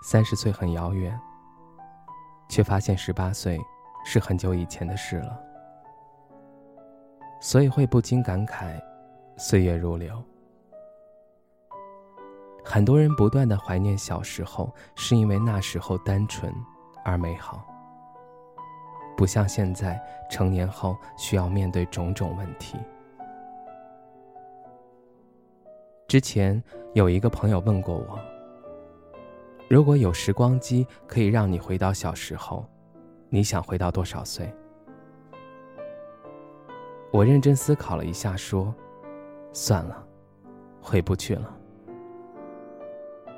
三十岁很遥远，却发现十八岁是很久以前的事了，所以会不禁感慨，岁月如流。很多人不断的怀念小时候，是因为那时候单纯而美好，不像现在成年后需要面对种种问题。之前有一个朋友问过我。如果有时光机可以让你回到小时候，你想回到多少岁？我认真思考了一下，说：“算了，回不去了。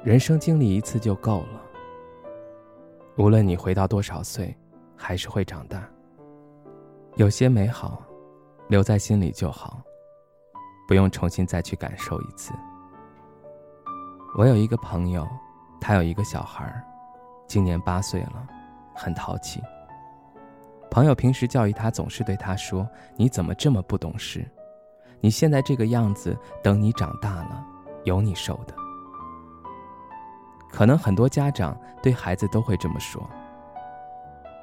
人生经历一次就够了。无论你回到多少岁，还是会长大。有些美好，留在心里就好，不用重新再去感受一次。”我有一个朋友。他有一个小孩今年八岁了，很淘气。朋友平时教育他，总是对他说：“你怎么这么不懂事？你现在这个样子，等你长大了，有你受的。”可能很多家长对孩子都会这么说，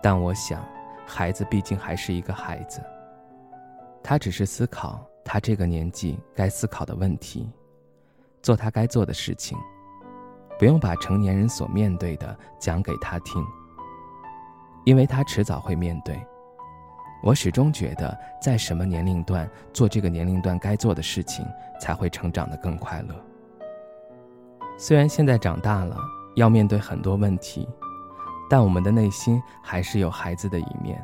但我想，孩子毕竟还是一个孩子，他只是思考他这个年纪该思考的问题，做他该做的事情。不用把成年人所面对的讲给他听，因为他迟早会面对。我始终觉得，在什么年龄段做这个年龄段该做的事情，才会成长得更快乐。虽然现在长大了，要面对很多问题，但我们的内心还是有孩子的一面。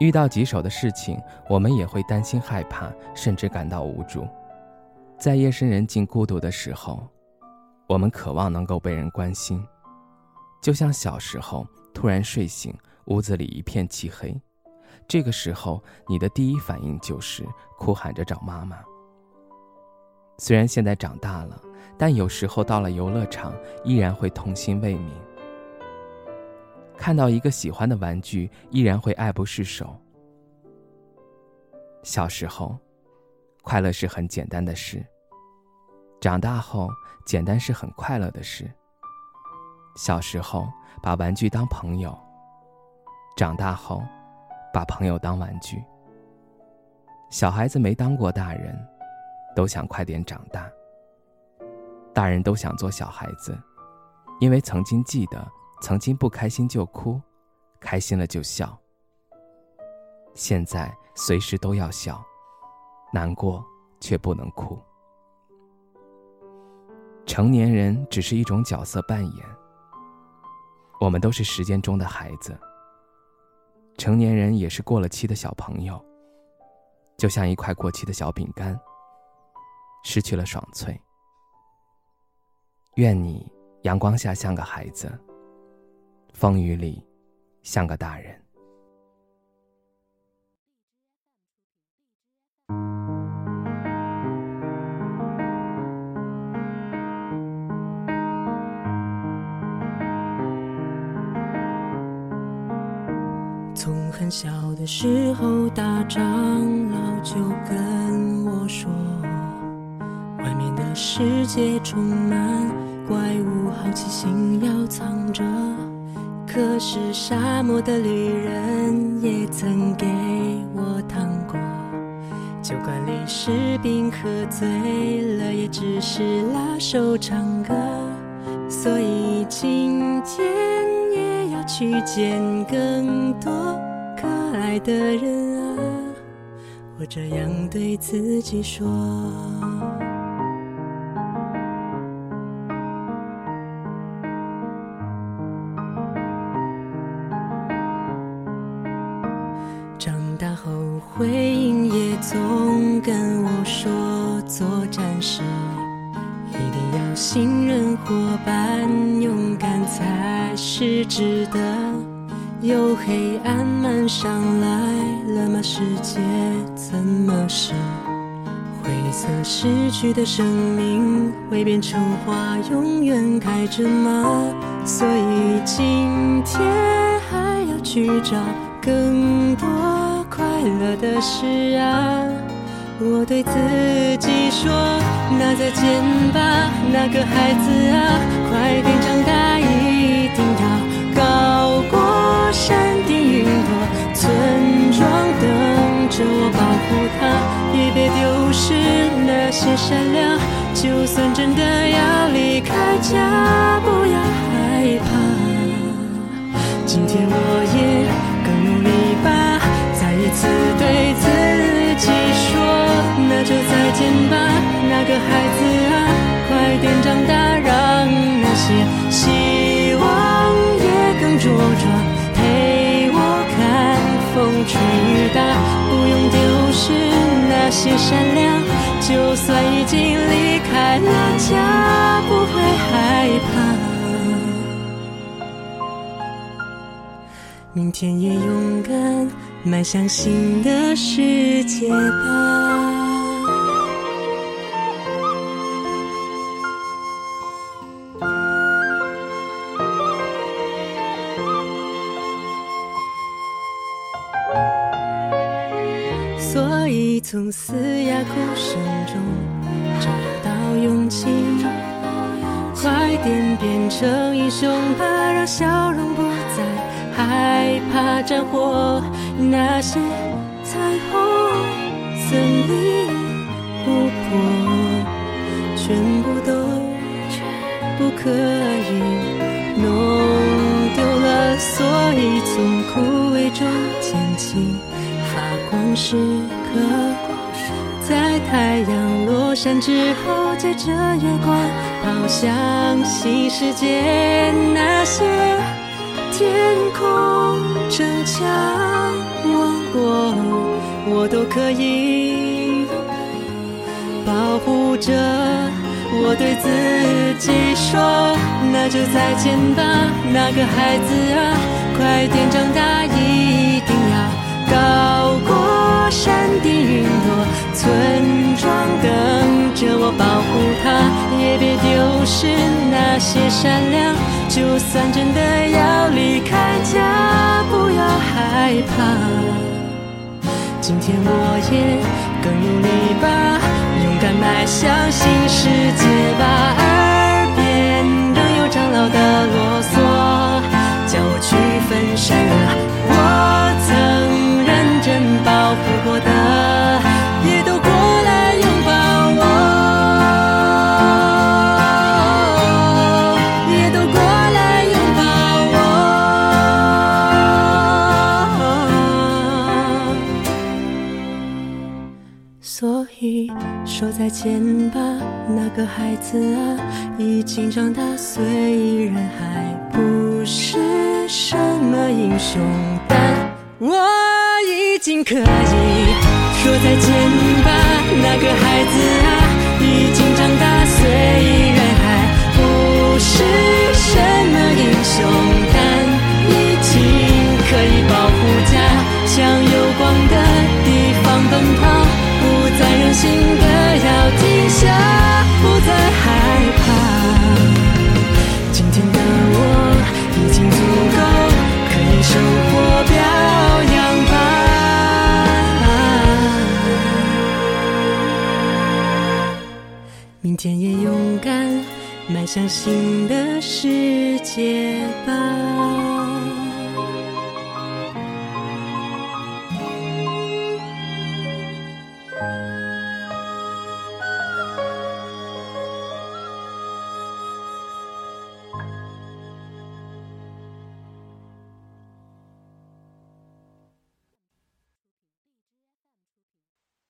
遇到棘手的事情，我们也会担心、害怕，甚至感到无助。在夜深人静、孤独的时候。我们渴望能够被人关心，就像小时候突然睡醒，屋子里一片漆黑，这个时候你的第一反应就是哭喊着找妈妈。虽然现在长大了，但有时候到了游乐场，依然会童心未泯。看到一个喜欢的玩具，依然会爱不释手。小时候，快乐是很简单的事。长大后，简单是很快乐的事。小时候把玩具当朋友，长大后把朋友当玩具。小孩子没当过大人，都想快点长大。大人都想做小孩子，因为曾经记得，曾经不开心就哭，开心了就笑。现在随时都要笑，难过却不能哭。成年人只是一种角色扮演，我们都是时间中的孩子。成年人也是过了期的小朋友，就像一块过期的小饼干，失去了爽脆。愿你阳光下像个孩子，风雨里像个大人。很小的时候，大长老就跟我说，外面的世界充满怪物，好奇心要藏着。可是沙漠的旅人也曾给我糖果，酒馆里士兵喝醉了，也只是拉手唱歌。所以今天也要。去见更多爱的人啊！我这样对自己说。长大后，回应也总跟我说，做战士一定要。信任伙伴，勇敢才是值得。有黑暗漫上来了吗？世界怎么是？灰色失去的生命会变成花，永远开着吗？所以今天还要去找更多快乐的事啊！我对自己说，那再见吧，那个孩子啊，快点长大，一定要高过山顶云朵，村庄等着我保护他，也别丢失那些善良。就算真的要风吹雨打，不用丢失那些善良，就算已经离开了家，不会害怕。明天也勇敢迈向新的世界吧。所以从嘶哑哭声中找到勇气，快点变成英雄吧，让笑容不再害怕战火。那些彩虹、森林、湖泊，全部都不可以弄丢了。所以从枯萎中发光时刻，在太阳落山之后，借着月光跑向新世界。那些天空城墙王国，我都可以保护着。我对自己说，那就再见吧，那个孩子啊，快点长大，一定要高过山顶云朵，村庄等着我保护它，也别丢失那些善良。就算真的要离开家，不要害怕。今天我也更努力吧，勇敢迈向新世界吧。耳边仍有长老的啰嗦，叫我去分善个孩子啊，已经长大，虽然还不是什么英雄，但我已经可以说再见吧，那个孩子啊，已经长大，虽然走向新的世界吧。